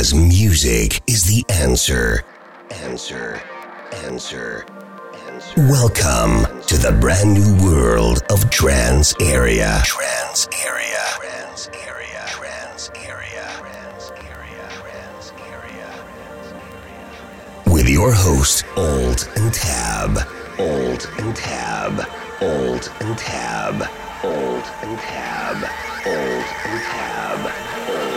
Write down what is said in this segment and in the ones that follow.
Because music is the answer. Answer. Answer. Answer. Welcome to the brand new world of Trance Area. Trance Area. Trance Area. Trance Area. Trance Area. Trance Area. With your host, Alt and Tab. Alt and Tab. Alt and Tab. Alt and Tab. Alt and Tab.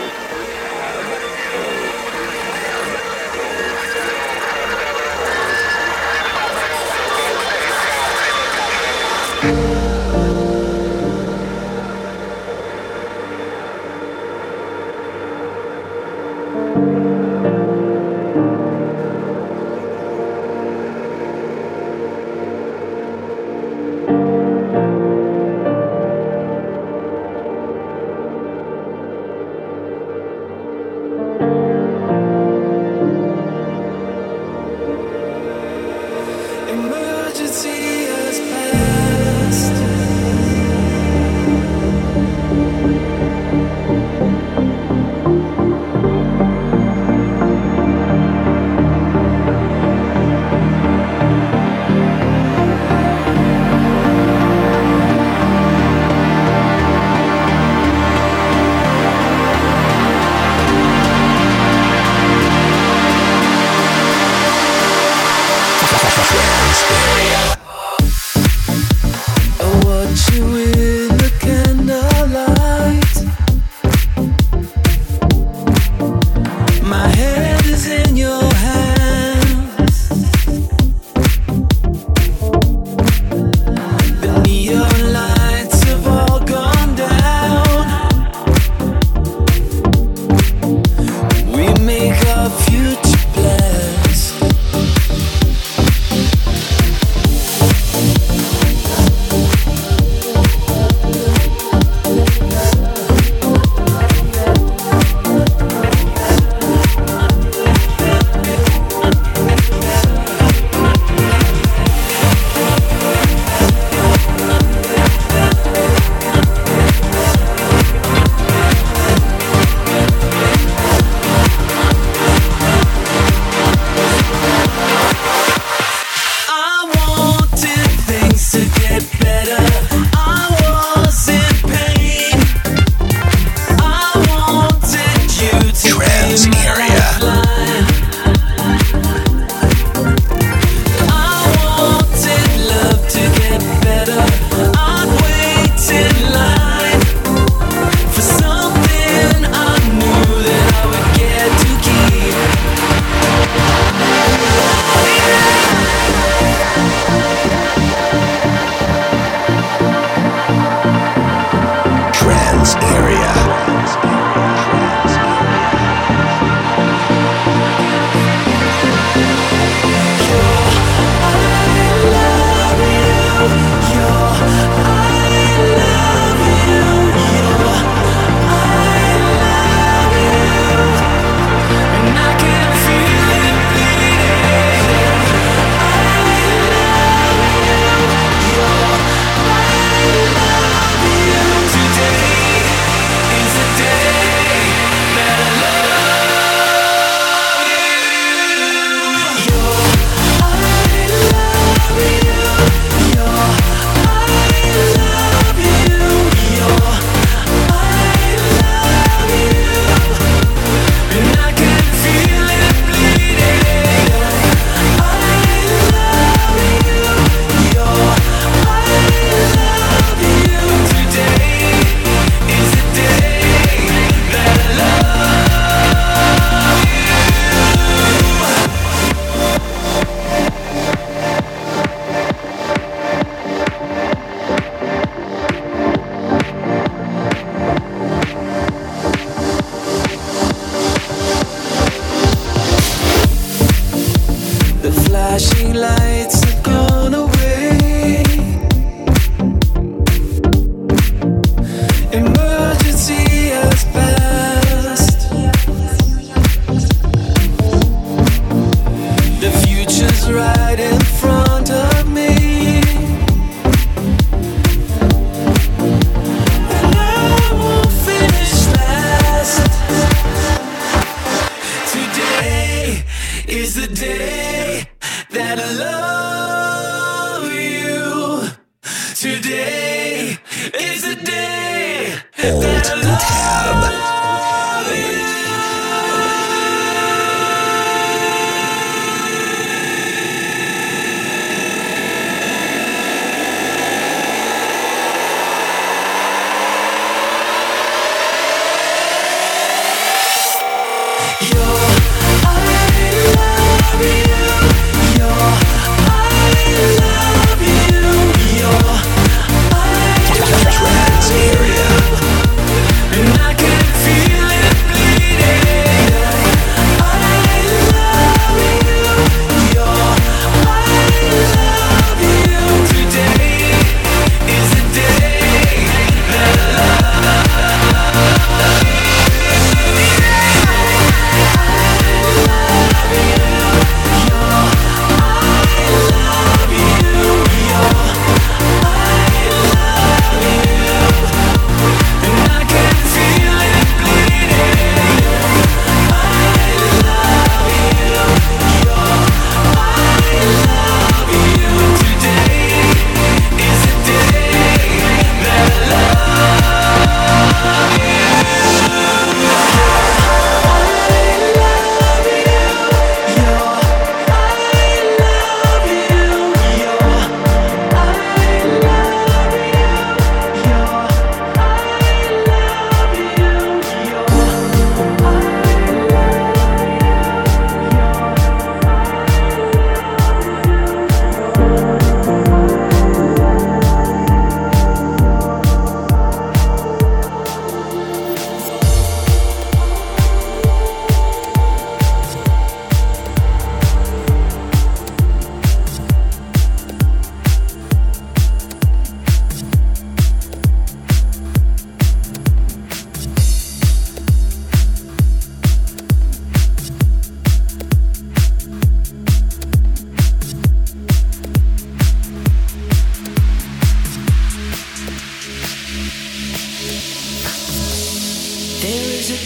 She'll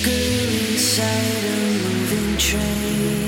moving okay.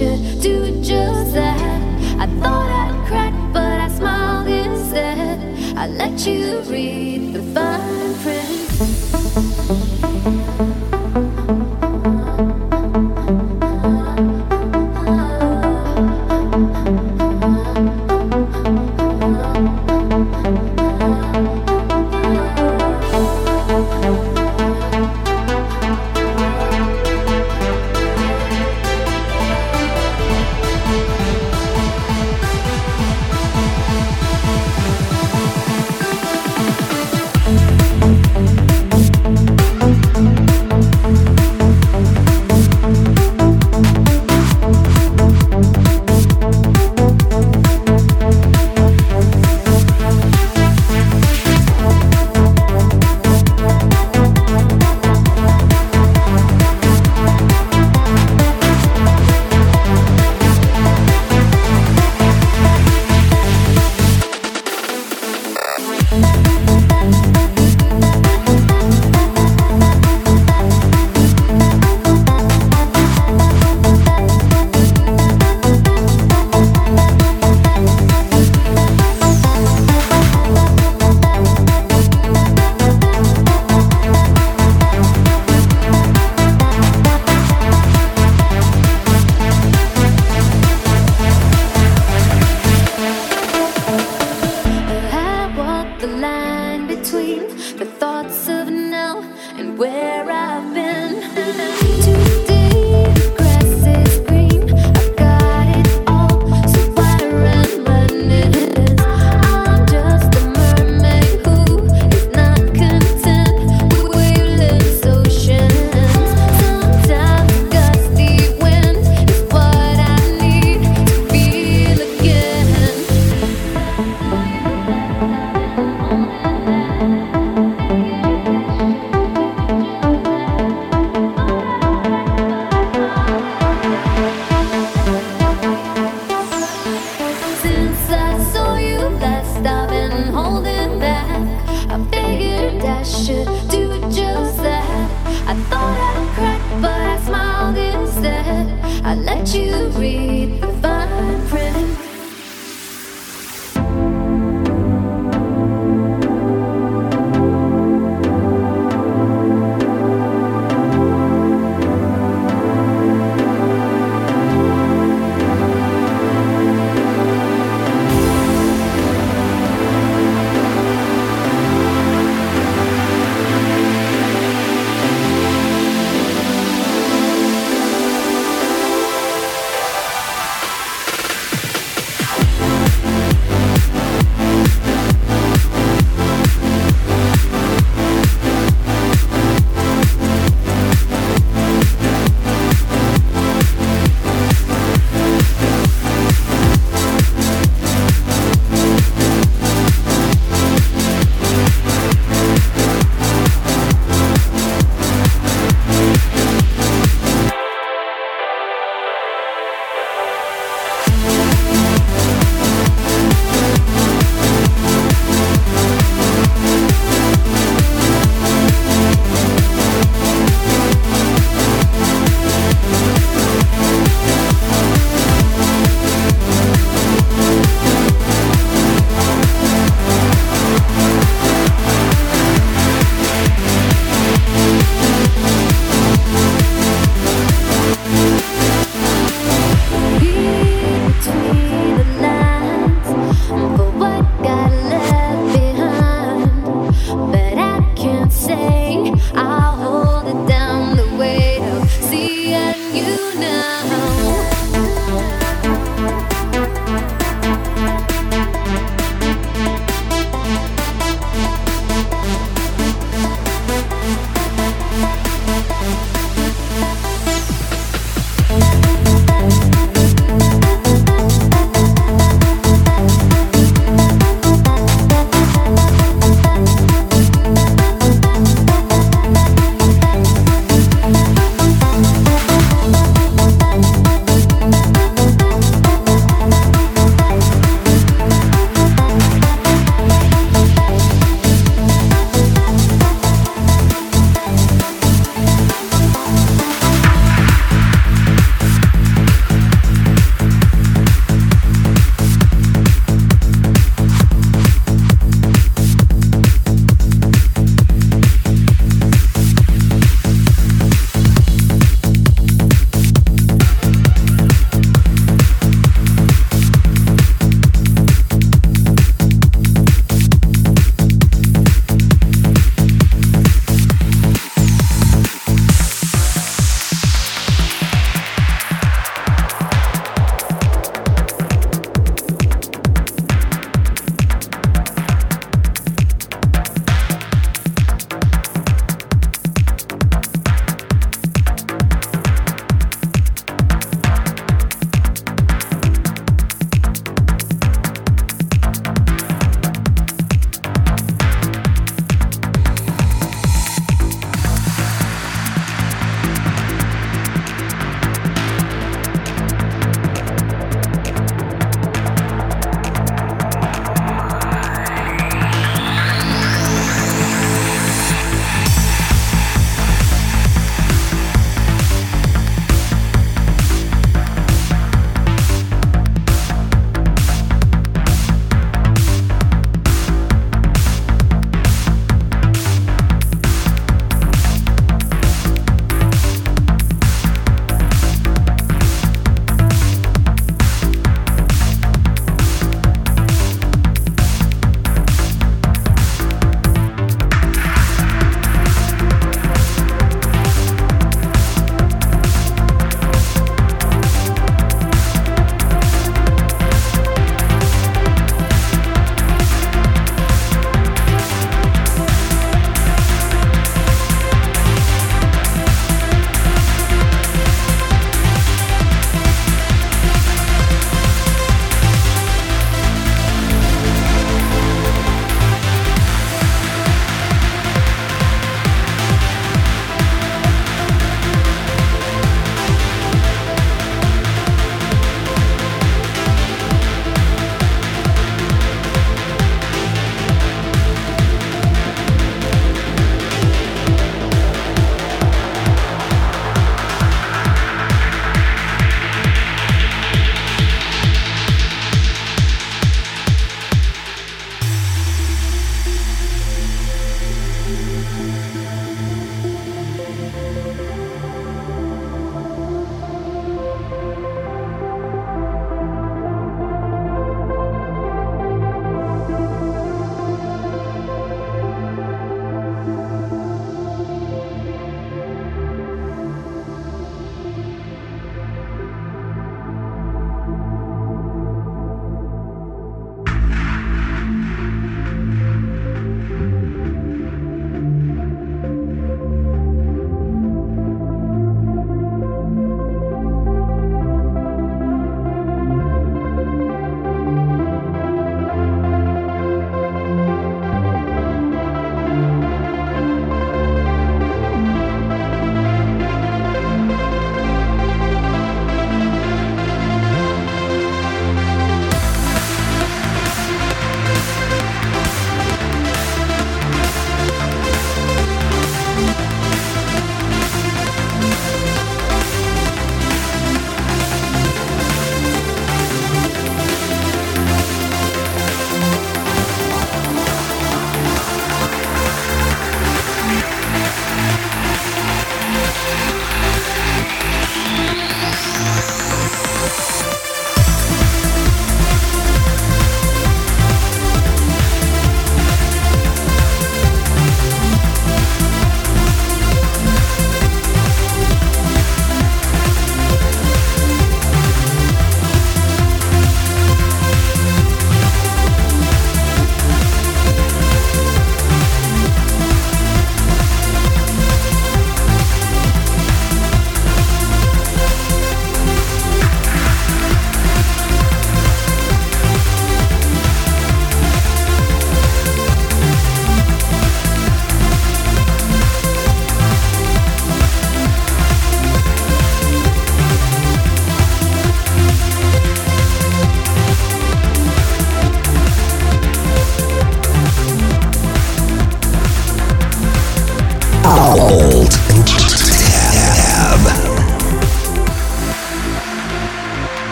should do